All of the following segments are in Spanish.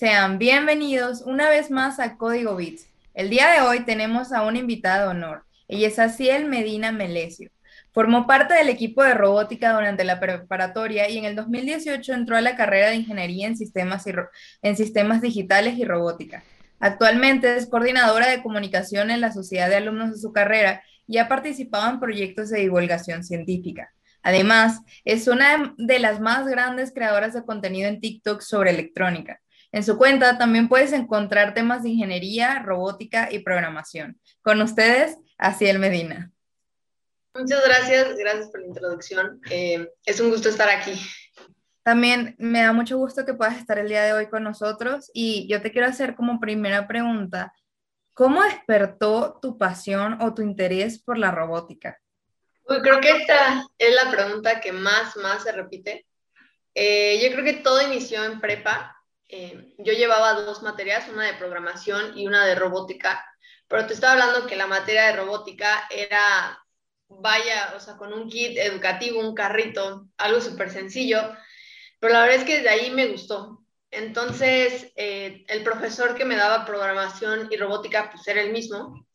Sean bienvenidos una vez más a Código Bits. El día de hoy tenemos a una invitada de honor. Ella es Aciel Medina Melesio. Formó parte del equipo de robótica durante la preparatoria y en el 2018 entró a la carrera de Ingeniería en Sistemas, en sistemas Digitales y Robótica. Actualmente es coordinadora de comunicación en la Sociedad de Alumnos de su carrera y ha participado en proyectos de divulgación científica. Además, es una de las más grandes creadoras de contenido en TikTok sobre electrónica. En su cuenta también puedes encontrar temas de ingeniería, robótica y programación. Con ustedes, Asiel Medina. Muchas gracias, gracias por la introducción. Eh, es un gusto estar aquí. También me da mucho gusto que puedas estar el día de hoy con nosotros y yo te quiero hacer como primera pregunta, ¿cómo despertó tu pasión o tu interés por la robótica? creo que esta es la pregunta que más, más se repite. Eh, yo creo que todo inició en prepa. Eh, yo llevaba dos materias, una de programación y una de robótica, pero te estaba hablando que la materia de robótica era, vaya, o sea, con un kit educativo, un carrito, algo súper sencillo, pero la verdad es que desde ahí me gustó. Entonces, eh, el profesor que me daba programación y robótica, pues era el mismo.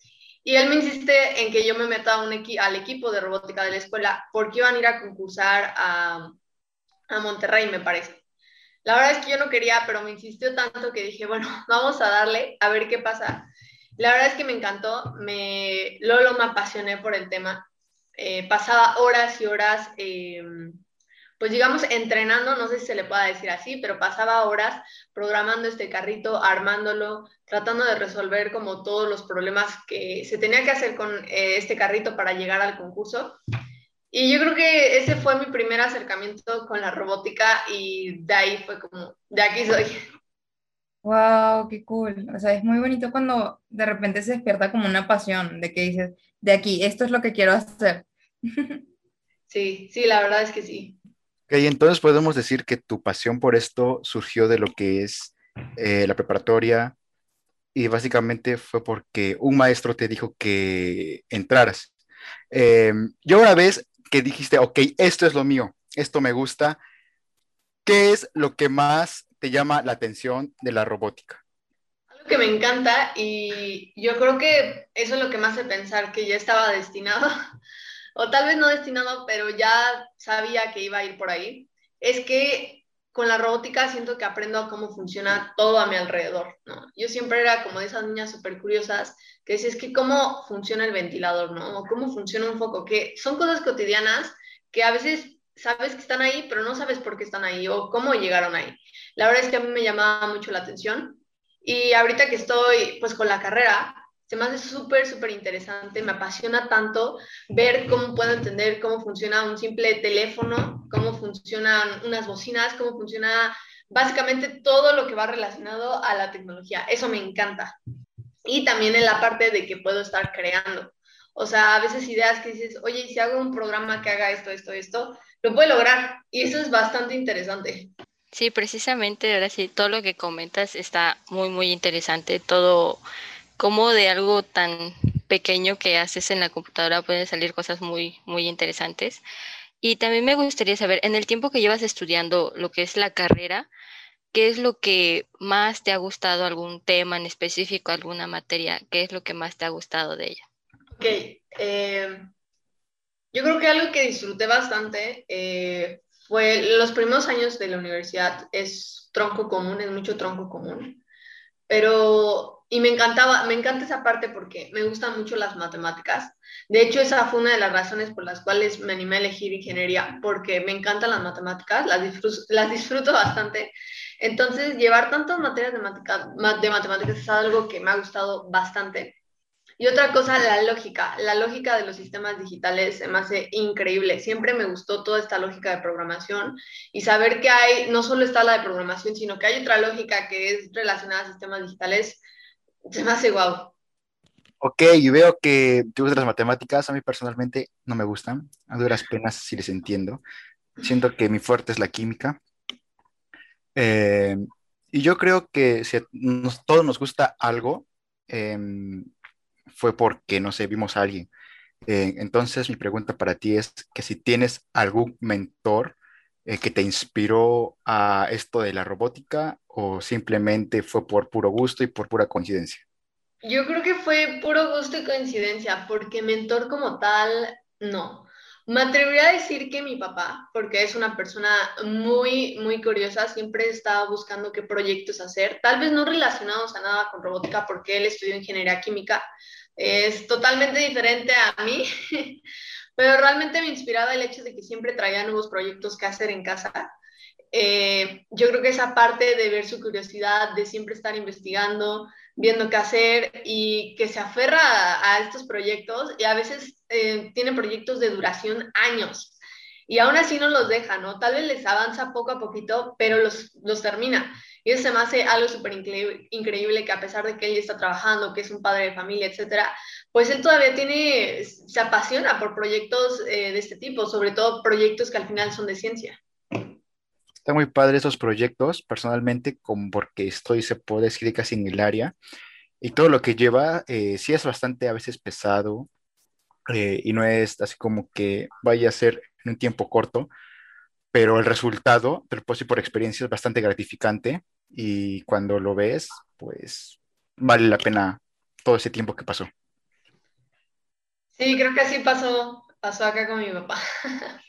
Y él me insiste en que yo me meta un al equipo de robótica de la escuela porque iban a ir a concursar a, a Monterrey, me parece. La verdad es que yo no quería, pero me insistió tanto que dije, bueno, vamos a darle a ver qué pasa. La verdad es que me encantó, me, luego me apasioné por el tema. Eh, pasaba horas y horas eh, pues digamos, entrenando, no sé si se le pueda decir así, pero pasaba horas programando este carrito, armándolo, tratando de resolver como todos los problemas que se tenía que hacer con eh, este carrito para llegar al concurso. Y yo creo que ese fue mi primer acercamiento con la robótica y de ahí fue como, de aquí soy. Wow, qué cool. O sea, es muy bonito cuando de repente se despierta como una pasión de que dices, de aquí, esto es lo que quiero hacer. Sí, sí, la verdad es que sí. Ok, entonces podemos decir que tu pasión por esto surgió de lo que es eh, la preparatoria y básicamente fue porque un maestro te dijo que entraras. Em, yo una vez que dijiste, ok, esto es lo mío, esto me gusta, ¿qué es lo que más te llama la atención de la robótica? Algo que me encanta y yo creo que eso es lo que me hace pensar que ya estaba destinado o tal vez no destinado, pero ya sabía que iba a ir por ahí, es que con la robótica siento que aprendo a cómo funciona todo a mi alrededor. Yo siempre era como de esas niñas súper curiosas que decía, es que cómo funciona el ventilador, ¿no? Cómo funciona un foco, que son cosas cotidianas que a veces sabes que están ahí, pero no sabes por qué están ahí o cómo llegaron ahí. La verdad es que a mí me llamaba mucho la atención y ahorita que estoy pues con la carrera, se me hace súper, súper interesante, me apasiona tanto ver cómo puedo entender cómo funciona un simple teléfono, cómo funcionan unas bocinas, cómo funciona básicamente todo lo que va relacionado a la tecnología. Eso me encanta. Y también en la parte de que puedo estar creando. O sea, a veces ideas que dices, oye, si hago un programa que haga esto, esto, esto, lo puedo lograr. Y eso es bastante interesante. Sí, precisamente, ahora sí, todo lo que comentas está muy, muy interesante. Todo cómo de algo tan pequeño que haces en la computadora pueden salir cosas muy, muy interesantes. Y también me gustaría saber, en el tiempo que llevas estudiando lo que es la carrera, ¿qué es lo que más te ha gustado, algún tema en específico, alguna materia? ¿Qué es lo que más te ha gustado de ella? Ok, eh, yo creo que algo que disfruté bastante eh, fue los primeros años de la universidad, es tronco común, es mucho tronco común, pero y me encantaba, me encanta esa parte porque me gustan mucho las matemáticas. De hecho, esa fue una de las razones por las cuales me animé a elegir ingeniería, porque me encantan las matemáticas, las disfruto, las disfruto bastante. Entonces, llevar tantas materias de, de matemáticas es algo que me ha gustado bastante. Y otra cosa, la lógica. La lógica de los sistemas digitales se me hace increíble. Siempre me gustó toda esta lógica de programación y saber que hay, no solo está la de programación, sino que hay otra lógica que es relacionada a sistemas digitales, se me hace guau. Ok, y veo que te gustan las matemáticas. A mí personalmente no me gustan. A duras penas si les entiendo. Siento que mi fuerte es la química. Eh, y yo creo que si a todos nos gusta algo, em, fue porque, no sé, vimos a alguien. Eh, entonces, mi pregunta para ti es que si tienes algún mentor eh, que te inspiró a esto de la robótica o simplemente fue por puro gusto y por pura coincidencia? Yo creo que fue puro gusto y coincidencia, porque mentor como tal, no. Me atrevería a decir que mi papá, porque es una persona muy, muy curiosa, siempre estaba buscando qué proyectos hacer, tal vez no relacionados a nada con robótica, porque él estudió ingeniería química, es totalmente diferente a mí, pero realmente me inspiraba el hecho de que siempre traía nuevos proyectos que hacer en casa. Eh, yo creo que esa parte de ver su curiosidad, de siempre estar investigando, viendo qué hacer y que se aferra a, estos proyectos y a veces eh, tiene proyectos de duración años y aún así no los deja, ¿no? Tal vez les avanza poco a poquito, pero los, los termina. Y eso se me hace algo súper increíble, que a pesar de que él ya está trabajando, que es un padre de familia, etcétera, pues él todavía tiene, se apasiona por proyectos eh, de este tipo, sobre todo proyectos que al final son de ciencia. Está muy padre esos proyectos, personalmente, como porque estoy, se puede decir, casi en el área. Y todo lo que lleva, eh, sí es bastante a veces pesado eh, y no es así como que vaya a ser en un tiempo corto, pero el resultado, te lo puedo decir por experiencia, es bastante gratificante y cuando lo ves, pues vale la pena todo ese tiempo que pasó. Sí, creo que así pasó, pasó acá con mi papá.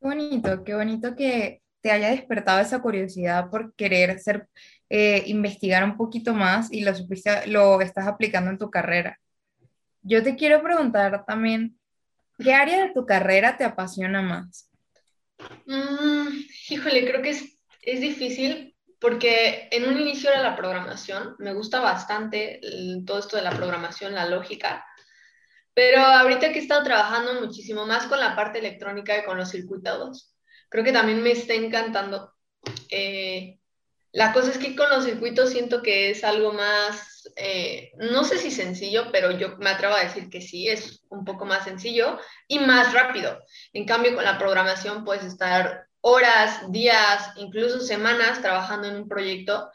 Qué bonito, qué bonito que te haya despertado esa curiosidad por querer eh, investigar un poquito más y lo, lo estás aplicando en tu carrera. Yo te quiero preguntar también, ¿qué área de tu carrera te apasiona más? Mm, híjole, creo que es, es difícil porque en un inicio era la programación, me gusta bastante todo esto de la programación, la lógica, pero ahorita que he estado trabajando muchísimo más con la parte electrónica y con los circuitos, creo que también me está encantando. Eh, la cosa es que con los circuitos siento que es algo más, eh, no sé si sencillo, pero yo me atrevo a decir que sí, es un poco más sencillo y más rápido. En cambio, con la programación puedes estar horas, días, incluso semanas trabajando en un proyecto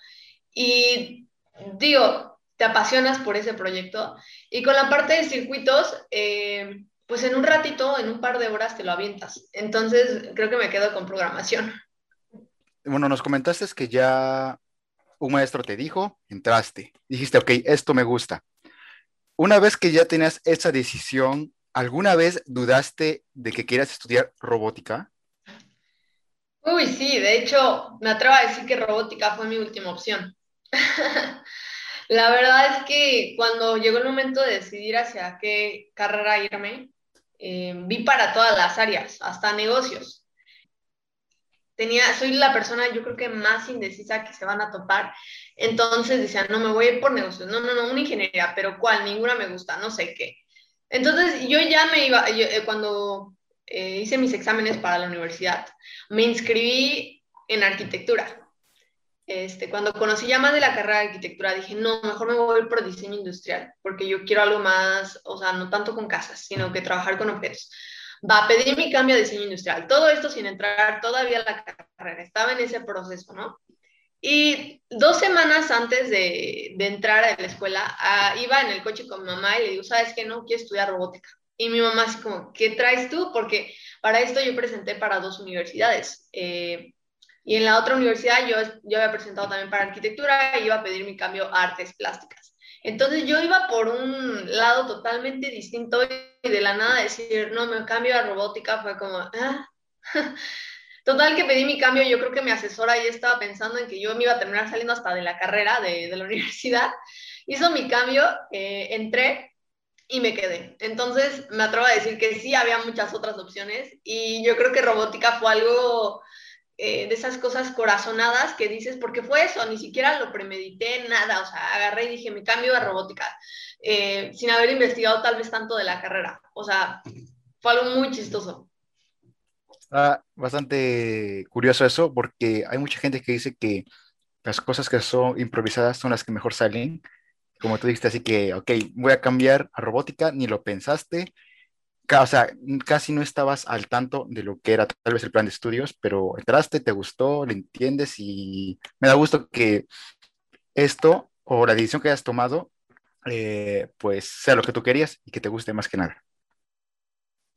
y digo, te apasionas por ese proyecto. Y con la parte de circuitos, eh, pues en un ratito, en un par de horas te lo avientas. Entonces, creo que me quedo con programación. Bueno, nos comentaste que ya un maestro te dijo, entraste, dijiste, ok, esto me gusta. Una vez que ya tenías esa decisión, ¿alguna vez dudaste de que quieras estudiar robótica? Uy, sí, de hecho, me atrevo a decir que robótica fue mi última opción. La verdad es que cuando llegó el momento de decidir hacia qué carrera irme, eh, vi para todas las áreas, hasta negocios. Tenía, soy la persona, yo creo que más indecisa que se van a topar. Entonces decía, no, me voy a ir por negocios. No, no, no, una ingeniería, pero ¿cuál? Ninguna me gusta, no sé qué. Entonces yo ya me iba, eh, cuando eh, hice mis exámenes para la universidad, me inscribí en arquitectura este, cuando conocí ya más de la carrera de arquitectura, dije, no, mejor me voy por diseño industrial, porque yo quiero algo más, o sea, no tanto con casas, sino que trabajar con objetos. Va a pedir mi cambio a diseño industrial. Todo esto sin entrar todavía a la carrera, estaba en ese proceso, ¿no? Y dos semanas antes de, de entrar a la escuela, ah, iba en el coche con mi mamá y le digo, ¿sabes qué? No, quiero estudiar robótica. Y mi mamá así como, ¿qué traes tú? Porque para esto yo presenté para dos universidades. Eh, y en la otra universidad yo, yo había presentado también para arquitectura y iba a pedir mi cambio a artes plásticas. Entonces yo iba por un lado totalmente distinto y de la nada decir, no, me cambio a robótica fue como, ah. Total que pedí mi cambio, yo creo que mi asesora ya estaba pensando en que yo me iba a terminar saliendo hasta de la carrera de, de la universidad. Hizo mi cambio, eh, entré y me quedé. Entonces me atrevo a decir que sí, había muchas otras opciones y yo creo que robótica fue algo eh, de esas cosas corazonadas que dices, porque fue eso, ni siquiera lo premedité, nada, o sea, agarré y dije, me cambio a robótica, eh, sin haber investigado tal vez tanto de la carrera, o sea, fue algo muy chistoso. Está bastante curioso eso, porque hay mucha gente que dice que las cosas que son improvisadas son las que mejor salen, como tú dijiste, así que, ok, voy a cambiar a robótica, ni lo pensaste, o sea, casi no estabas al tanto de lo que era tal vez el plan de estudios, pero entraste, te gustó, lo entiendes y me da gusto que esto o la decisión que hayas tomado, eh, pues sea lo que tú querías y que te guste más que nada.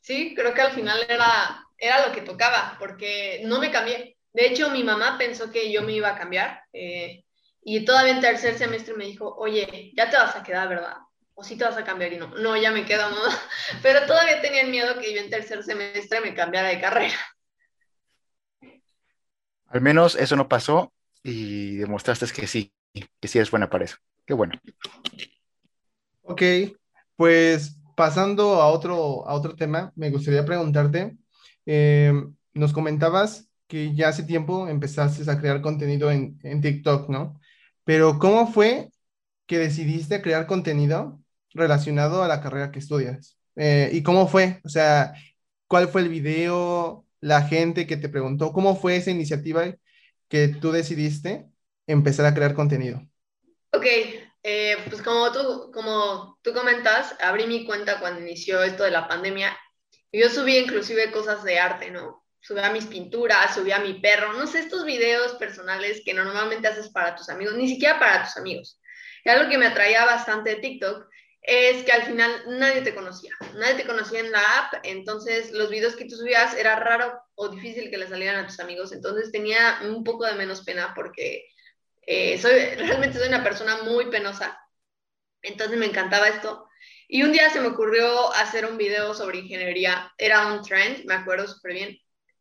Sí, creo que al final era, era lo que tocaba, porque no me cambié. De hecho, mi mamá pensó que yo me iba a cambiar eh, y todavía en tercer semestre me dijo, oye, ya te vas a quedar, ¿verdad? O sí te vas a cambiar y no, no, ya me quedo, ¿no? Pero todavía tenían miedo que yo en tercer semestre me cambiara de carrera. Al menos eso no pasó y demostraste que sí, que sí es buena para eso. Qué bueno. Ok, pues pasando a otro, a otro tema, me gustaría preguntarte, eh, nos comentabas que ya hace tiempo empezaste a crear contenido en, en TikTok, ¿no? Pero ¿cómo fue que decidiste crear contenido relacionado a la carrera que estudias? Eh, ¿Y cómo fue? O sea, ¿cuál fue el video? La gente que te preguntó, ¿cómo fue esa iniciativa que tú decidiste empezar a crear contenido? Ok, eh, pues como tú, como tú comentas, abrí mi cuenta cuando inició esto de la pandemia. Yo subí inclusive cosas de arte, ¿no? Subía mis pinturas, subía mi perro, no sé, estos videos personales que normalmente haces para tus amigos, ni siquiera para tus amigos. Y algo que me atraía bastante de TikTok es que al final nadie te conocía, nadie te conocía en la app, entonces los videos que tú subías era raro o difícil que le salieran a tus amigos, entonces tenía un poco de menos pena porque eh, soy, realmente soy una persona muy penosa, entonces me encantaba esto. Y un día se me ocurrió hacer un video sobre ingeniería, era un trend, me acuerdo súper bien.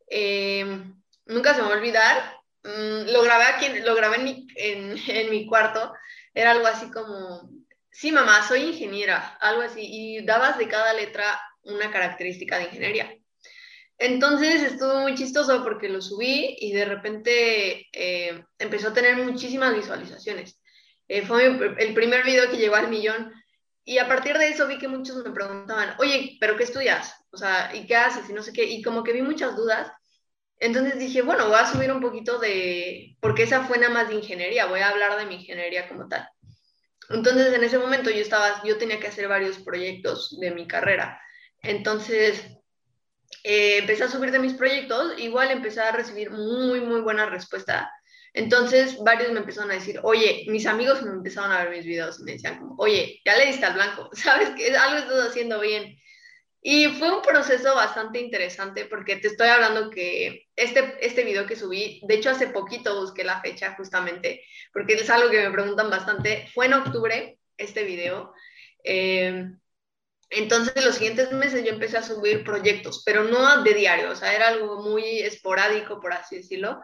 Em, nunca se me va a olvidar, mm, lo grabé aquí, lo grabé en en mi cuarto, era algo así como, sí mamá, soy ingeniera, algo así, y dabas de cada letra una característica de ingeniería. Entonces estuvo muy chistoso porque lo subí y de repente eh, empezó a tener muchísimas visualizaciones. Eh, fue el primer video que llegó al millón y a partir de eso vi que muchos me preguntaban, oye, ¿pero qué estudias? O sea, ¿y qué haces? Y no sé qué. Y como que vi muchas dudas. Entonces dije, bueno, voy a subir un poquito de, porque esa fue nada más de ingeniería, voy a hablar de mi ingeniería como tal. Entonces en ese momento yo estaba, yo tenía que hacer varios proyectos de mi carrera. Entonces eh, empecé a subir de mis proyectos, igual empecé a recibir muy, muy buena respuesta. Entonces, varios me empezaron a decir, oye, mis amigos me empezaron a ver mis videos me decían como, oye, ya le diste al blanco, sabes que algo estás haciendo bien. Y fue un proceso bastante interesante porque te estoy hablando que este, este video que subí, de hecho hace poquito busqué la fecha justamente, porque es algo que me preguntan bastante, fue en octubre este video. Eh, entonces, los siguientes meses yo empecé a subir proyectos, pero no de diario, o sea, era algo muy esporádico, por así decirlo.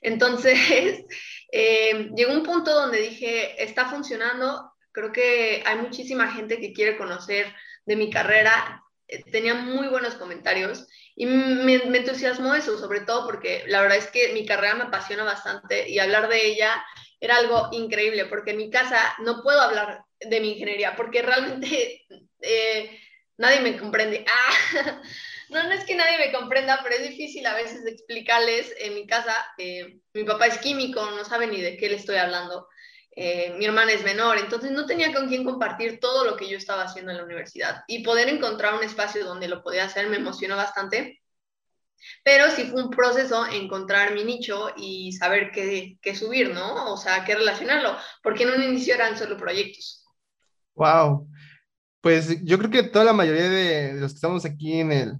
Entonces, eh, llegó un punto donde dije, está funcionando, creo que hay muchísima gente que quiere conocer de mi carrera, tenía muy buenos comentarios y me, entusiasmó eso, sobre todo porque la verdad es que mi carrera me apasiona bastante y hablar de ella era algo increíble, porque en mi casa no puedo hablar de mi ingeniería, porque realmente eh, nadie me comprende. Ah, no, es que nadie me comprenda, pero es difícil a veces explicarles en mi casa. Eh, mi papá es químico, no sabe ni de qué le estoy hablando. Eh, mi hermana es menor, entonces no tenía con quién compartir todo lo que yo estaba haciendo en la universidad. Y poder encontrar un espacio donde lo podía hacer me emocionó bastante. Pero sí fue un proceso encontrar mi nicho y saber qué, qué subir, ¿no? O sea, qué relacionarlo, porque en un inicio eran solo proyectos. Wow, pues yo creo que toda la mayoría de los que estamos aquí en, el,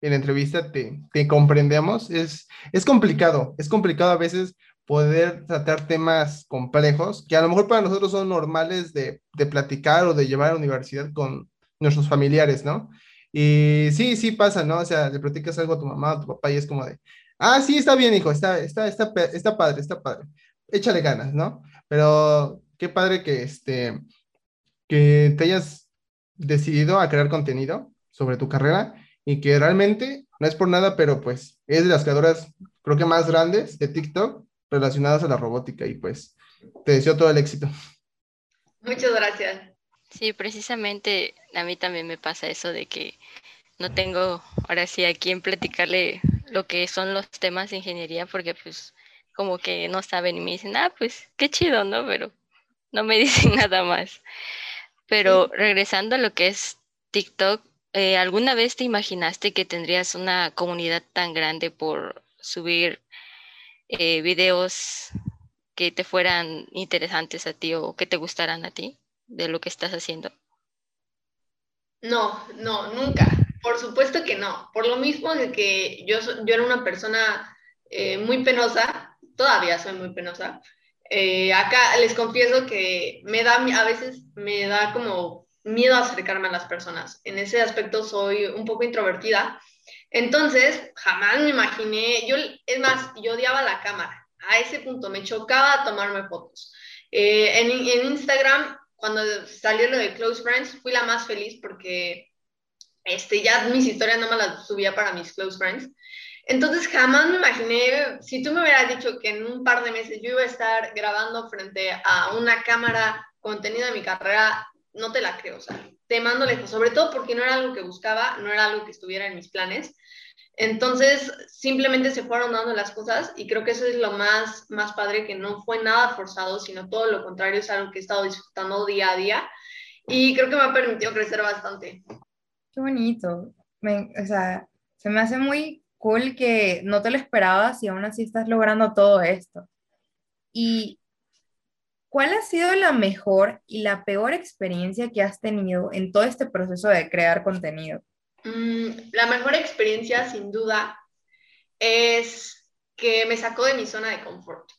en la entrevista te, te comprendemos. Es, es complicado, es complicado a veces poder tratar temas complejos que a lo mejor para nosotros son normales de, de platicar o de llevar a la universidad con nuestros familiares, ¿no? Y sí, sí pasa, ¿no? O sea, le platicas algo a tu mamá o a tu papá y es como de, ah, sí, está bien, hijo, está, está, está, está padre, está padre, échale ganas, ¿no? Pero qué padre que, este, que te hayas decidido a crear contenido sobre tu carrera y que realmente no es por nada, pero pues es de las creadoras creo que más grandes de TikTok relacionadas a la robótica y pues te deseo todo el éxito. Muchas gracias. Sí, precisamente a mí también me pasa eso de que no tengo ahora sí a quién platicarle lo que son los temas de ingeniería porque pues como que no saben y me dicen, ah, pues qué chido, ¿no? Pero no me dicen nada más. Pero regresando a lo que es TikTok, eh, ¿alguna vez te imaginaste que tendrías una comunidad tan grande por subir eh, videos que te fueran interesantes a ti o que te gustaran a ti de lo que estás haciendo? No, no, nunca. Por supuesto que no. Por lo mismo de que yo, yo era una persona eh, muy penosa, todavía soy muy penosa. Eh, acá les confieso que me da, a veces me da como miedo acercarme a las personas. En ese aspecto soy un poco introvertida. Entonces, jamás me imaginé, yo, es más, yo odiaba la cámara. A ese punto me chocaba tomarme fotos. Eh, en, Instagram, cuando salió lo de Close Friends, fui la más feliz porque este, ya mis historias no me las subía para mis close friends. Entonces jamás me imaginé, si tú me hubieras dicho que en un par de meses yo iba a estar grabando frente a una cámara contenido de mi carrera, no te la creo, o sea, te mando lejos, sobre todo porque no era algo que buscaba, no era algo que estuviera en mis planes. Entonces, simplemente se fueron dando las cosas y creo que eso es lo más, más padre, que no fue nada forzado, sino todo lo contrario, es algo que he estado disfrutando día a día y creo que me ha permitido crecer bastante. Qué bonito. o sea, se me hace muy cool que no te lo esperabas y aún así estás logrando todo esto. ¿Y cuál ha sido la mejor y la peor experiencia que has tenido en todo este proceso de crear contenido? Mm, la mejor experiencia, sin duda, es que me sacó de mi zona de confort.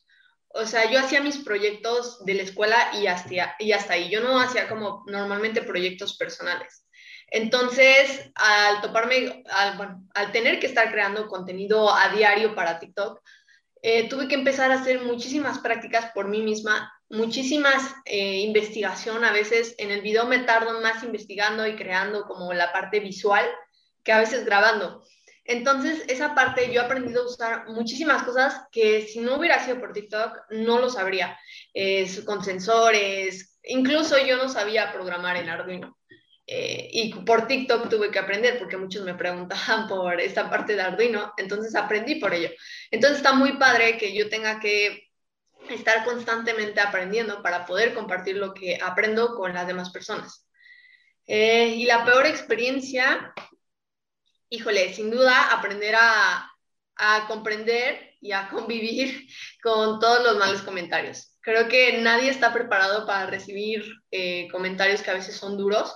O sea, yo hacía mis proyectos de la escuela y hasta, y hasta ahí. Yo no hacía como normalmente proyectos personales. Entonces, al toparme, al, tener que estar creando contenido a diario para TikTok, eh, tuve que empezar a hacer muchísimas prácticas por mí misma, muchísimas eh, investigación. A veces en el video me tardo más investigando y creando como la parte visual que a veces grabando. Entonces, esa parte yo he aprendido a usar muchísimas cosas que si no hubiera sido por TikTok no lo sabría. con sensores, incluso yo no sabía programar en Arduino. Eh, y por TikTok tuve que aprender porque muchos me preguntaban por esta parte de Arduino, entonces aprendí por ello. Entonces está muy padre que yo tenga que estar constantemente aprendiendo para poder compartir lo que aprendo con las demás personas. Eh, y la peor experiencia, híjole, sin duda aprender a, a comprender y a convivir con todos los malos comentarios. Creo que nadie está preparado para recibir eh, comentarios que a veces son duros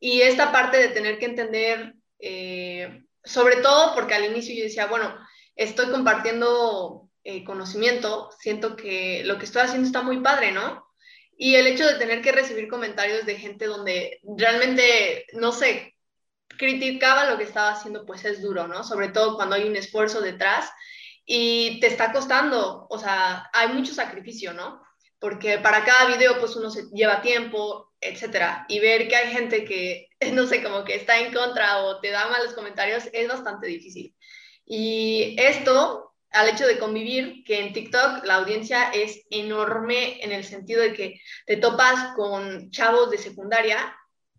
y esta parte de tener que entender, eh, sobre todo porque al inicio yo decía, bueno, estoy compartiendo eh, conocimiento, siento que lo que estoy haciendo está muy padre, ¿no? Y el hecho de tener que recibir comentarios de gente donde realmente, no sé, criticaba lo que estaba haciendo, pues es duro, ¿no? Sobre todo cuando hay un esfuerzo detrás y te está costando, o sea, hay mucho sacrificio, ¿no? Porque para cada video, pues uno se lleva tiempo, etcétera. Y ver que hay gente que, no sé, como que está en contra o te da malos comentarios es bastante difícil. Y esto, al hecho de convivir, que en TikTok la audiencia es enorme en el sentido de que te topas con chavos de secundaria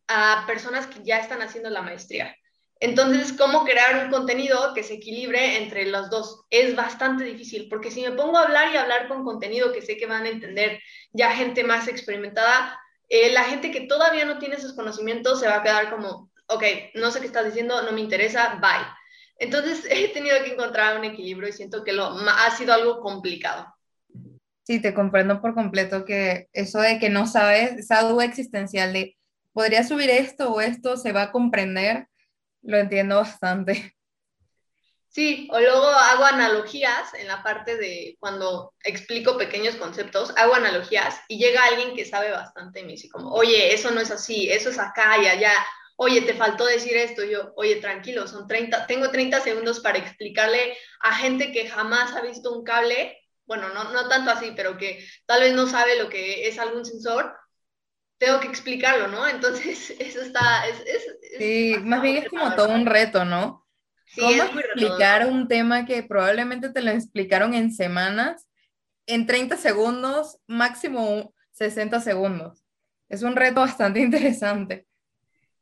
a personas que ya están haciendo la maestría. Entonces, ¿cómo crear un contenido que se equilibre entre los dos? Es bastante difícil, porque si me pongo a hablar y hablar con contenido que sé que van a entender ya gente más experimentada, eh, la gente que todavía no tiene esos conocimientos se va a quedar como, ok, no sé qué estás diciendo, no me interesa, bye. Entonces he tenido que encontrar un equilibrio y siento que lo, ha sido algo complicado. Sí, te comprendo por completo que eso de que no sabes, esa duda existencial de, ¿podría subir esto o esto? ¿Se va a comprender? Lo entiendo bastante. Sí, o luego hago analogías en la parte de cuando explico pequeños conceptos, hago analogías y llega alguien que sabe bastante y me dice como, oye, eso no es así, eso es acá y allá, oye, te faltó decir esto, yo, oye, tranquilo, son 30, tengo 30 segundos para explicarle a gente que jamás ha visto un cable, bueno, no, no tanto así, pero que tal vez no sabe lo que es algún sensor, tengo que explicarlo, ¿no? Entonces, eso está... Es, sí, más bien es como todo un reto, ¿no? ¿Cómo explicar un tema que probablemente te lo explicaron en semanas, en 30 segundos, máximo 60 segundos? Es un reto bastante interesante.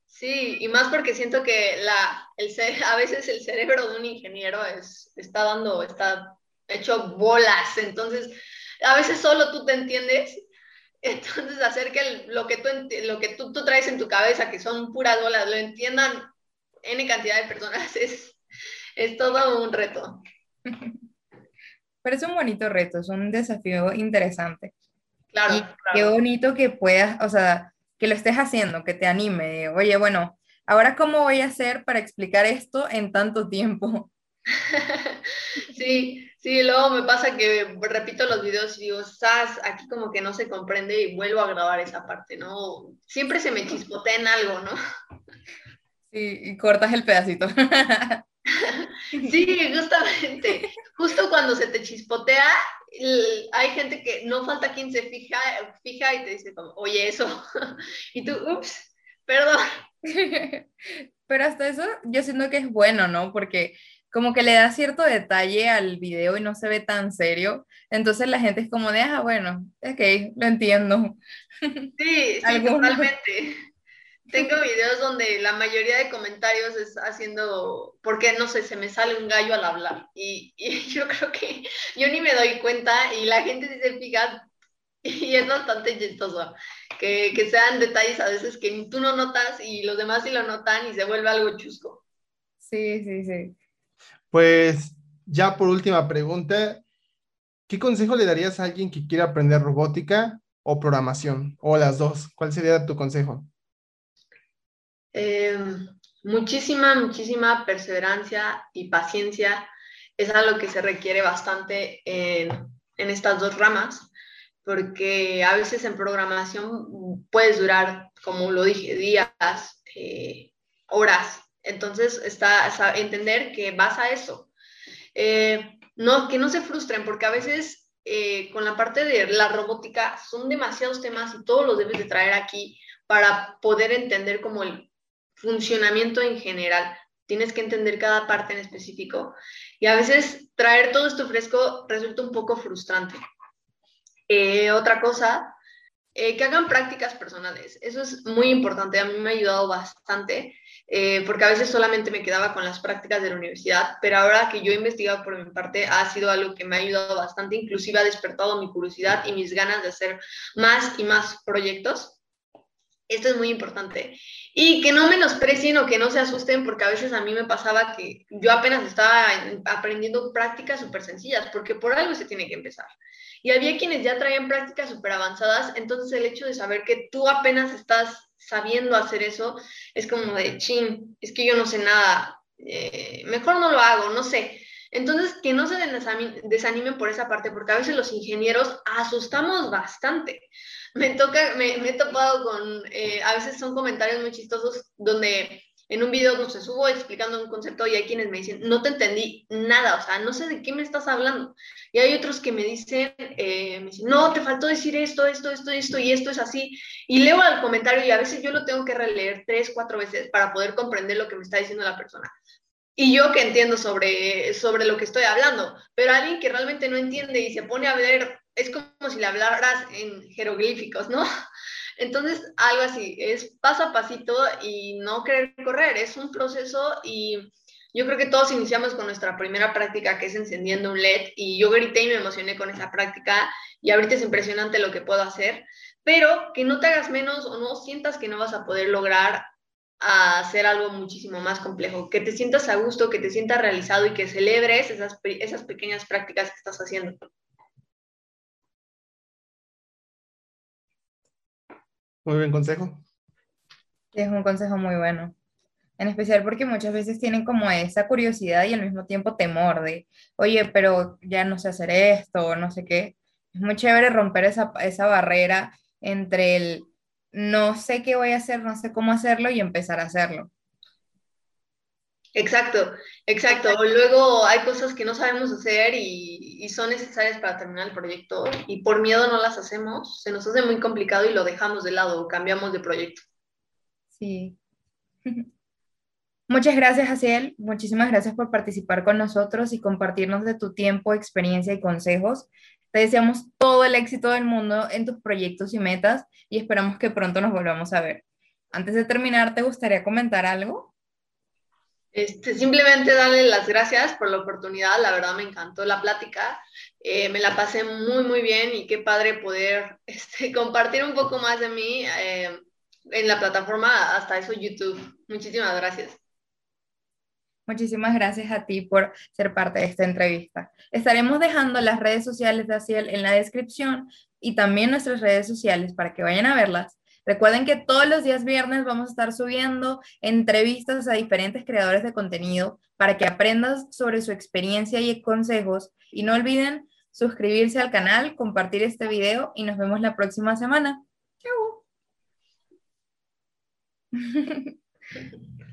Sí, y más porque siento que la, el, a veces el cerebro de un ingeniero es, está dando, está hecho bolas, entonces a veces solo tú te entiendes, entonces hacer que lo que, tú, lo que tú, tú traes en tu cabeza, que son puras bolas, lo entiendan N cantidad de personas, es, es todo un reto. Pero es un bonito reto, es un desafío interesante. Claro, y Qué bonito que puedas, o sea, que lo estés haciendo, que te anime. Oye, bueno, ahora cómo voy a hacer para explicar esto en tanto tiempo. sí, sí, luego me pasa que repito los videos y digo, Sas, aquí como que no se comprende y vuelvo a grabar esa parte, ¿no? Siempre se me chispotea en algo, ¿no? Sí, y cortas el pedacito. sí, justamente. Justo cuando se te chispotea, hay gente que no falta quien se fija, fija y te dice como, oye, eso. y tú, ups, perdón. Pero hasta eso yo siento que es bueno, ¿no? Porque como que le da cierto detalle al video y no se ve tan serio. Entonces la gente es como de, ah, bueno, ok, lo entiendo. Sí, sí, totalmente. Tengo videos donde la mayoría de comentarios es haciendo, porque no sé, se me sale un gallo al hablar. Y, yo creo que yo ni me doy cuenta y la gente dice, fija, y es bastante chistoso, que, que sean detalles a veces que tú no notas y los demás sí lo notan y se vuelve algo chusco. Sí, sí, sí. Pues ya por última pregunta, ¿qué consejo le darías a alguien que quiera aprender robótica o programación? O las dos. ¿Cuál sería tu consejo? Em, muchísima, muchísima perseverancia y paciencia es algo que se requiere bastante en, en estas dos ramas, porque a veces en programación puedes durar, como lo dije, días, eh, horas. Entonces, está entender que vas a eso. Eh, no, que no se frustren, porque a veces eh, con la parte de la robótica son demasiados temas y todos los debes de traer aquí para poder entender como el funcionamiento en general. Tienes que entender cada parte en específico. Y a veces traer todo esto fresco resulta un poco frustrante. Eh, otra cosa, eh, que hagan prácticas personales. Eso es muy importante. A mí me ha ayudado bastante, eh, porque a veces solamente me quedaba con las prácticas de la universidad, pero ahora que yo he investigado por mi parte, ha sido algo que me ha ayudado bastante. Inclusive ha despertado mi curiosidad y mis ganas de hacer más y más proyectos. Esto es muy importante. Y que no menosprecien o que no se asusten, porque a veces a mí me pasaba que yo apenas estaba aprendiendo prácticas súper sencillas, porque por algo se tiene que empezar. Y había quienes ya traían prácticas súper avanzadas, entonces el hecho de saber que tú apenas estás sabiendo hacer eso, es como de, chin, es que yo no sé nada, eh, mejor no lo hago, no sé. Entonces, que no se desanimen por esa parte, porque a veces los ingenieros asustamos bastante me toca, me, he topado con, eh, a veces son comentarios muy chistosos donde en un video no se subo explicando un concepto y hay quienes me dicen, no te entendí nada, o sea, no sé de qué me estás hablando. Y hay otros que me dicen, eh, me dicen, no, te faltó decir esto, esto, esto, esto y esto es así. Y leo el comentario y a veces yo lo tengo que releer tres, cuatro veces para poder comprender lo que me está diciendo la persona. Y yo que entiendo sobre, sobre lo que estoy hablando, pero alguien que realmente no entiende y se pone a ver es como si le hablaras en jeroglíficos, ¿no? Entonces, algo así, es paso a pasito y no querer correr, es un proceso y yo creo que todos iniciamos con nuestra primera práctica que es encendiendo un LED y yo grité y me emocioné con esa práctica y ahorita es impresionante lo que puedo hacer, pero que no te hagas menos o no sientas que no vas a poder lograr hacer algo muchísimo más complejo, que te sientas a gusto, que te sientas realizado y que celebres esas, esas pequeñas prácticas que estás haciendo. Muy buen consejo. es un consejo muy bueno. En especial porque muchas veces tienen como esa curiosidad y al mismo tiempo temor de, oye, pero ya no sé hacer esto, no sé qué. Es muy chévere romper esa, esa barrera entre el no sé qué voy a hacer, no sé cómo hacerlo y empezar a hacerlo. Exacto, exacto. Luego hay cosas que no sabemos hacer y, son necesarias para terminar el proyecto y por miedo no las hacemos, se nos hace muy complicado y lo dejamos de lado, cambiamos de proyecto. Sí. Muchas gracias, Asiel. Muchísimas gracias por participar con nosotros y compartirnos de tu tiempo, experiencia y consejos. Te deseamos todo el éxito del mundo en tus proyectos y metas y esperamos que pronto nos volvamos a ver. Antes de terminar, ¿te gustaría comentar algo? Este, simplemente darle las gracias por la oportunidad, la verdad me encantó la plática, eh, me la pasé muy, muy bien y qué padre poder este, compartir un poco más de mí eh, en la plataforma, hasta eso YouTube. Muchísimas gracias. Muchísimas gracias a ti por ser parte de esta entrevista. Estaremos dejando las redes sociales de Aciel en la descripción y también nuestras redes sociales para que vayan a verlas Recuerden que todos los días viernes vamos a estar subiendo entrevistas a diferentes creadores de contenido para que aprendas sobre su experiencia y consejos. Y no olviden suscribirse al canal, compartir este video y nos vemos la próxima semana. Chau.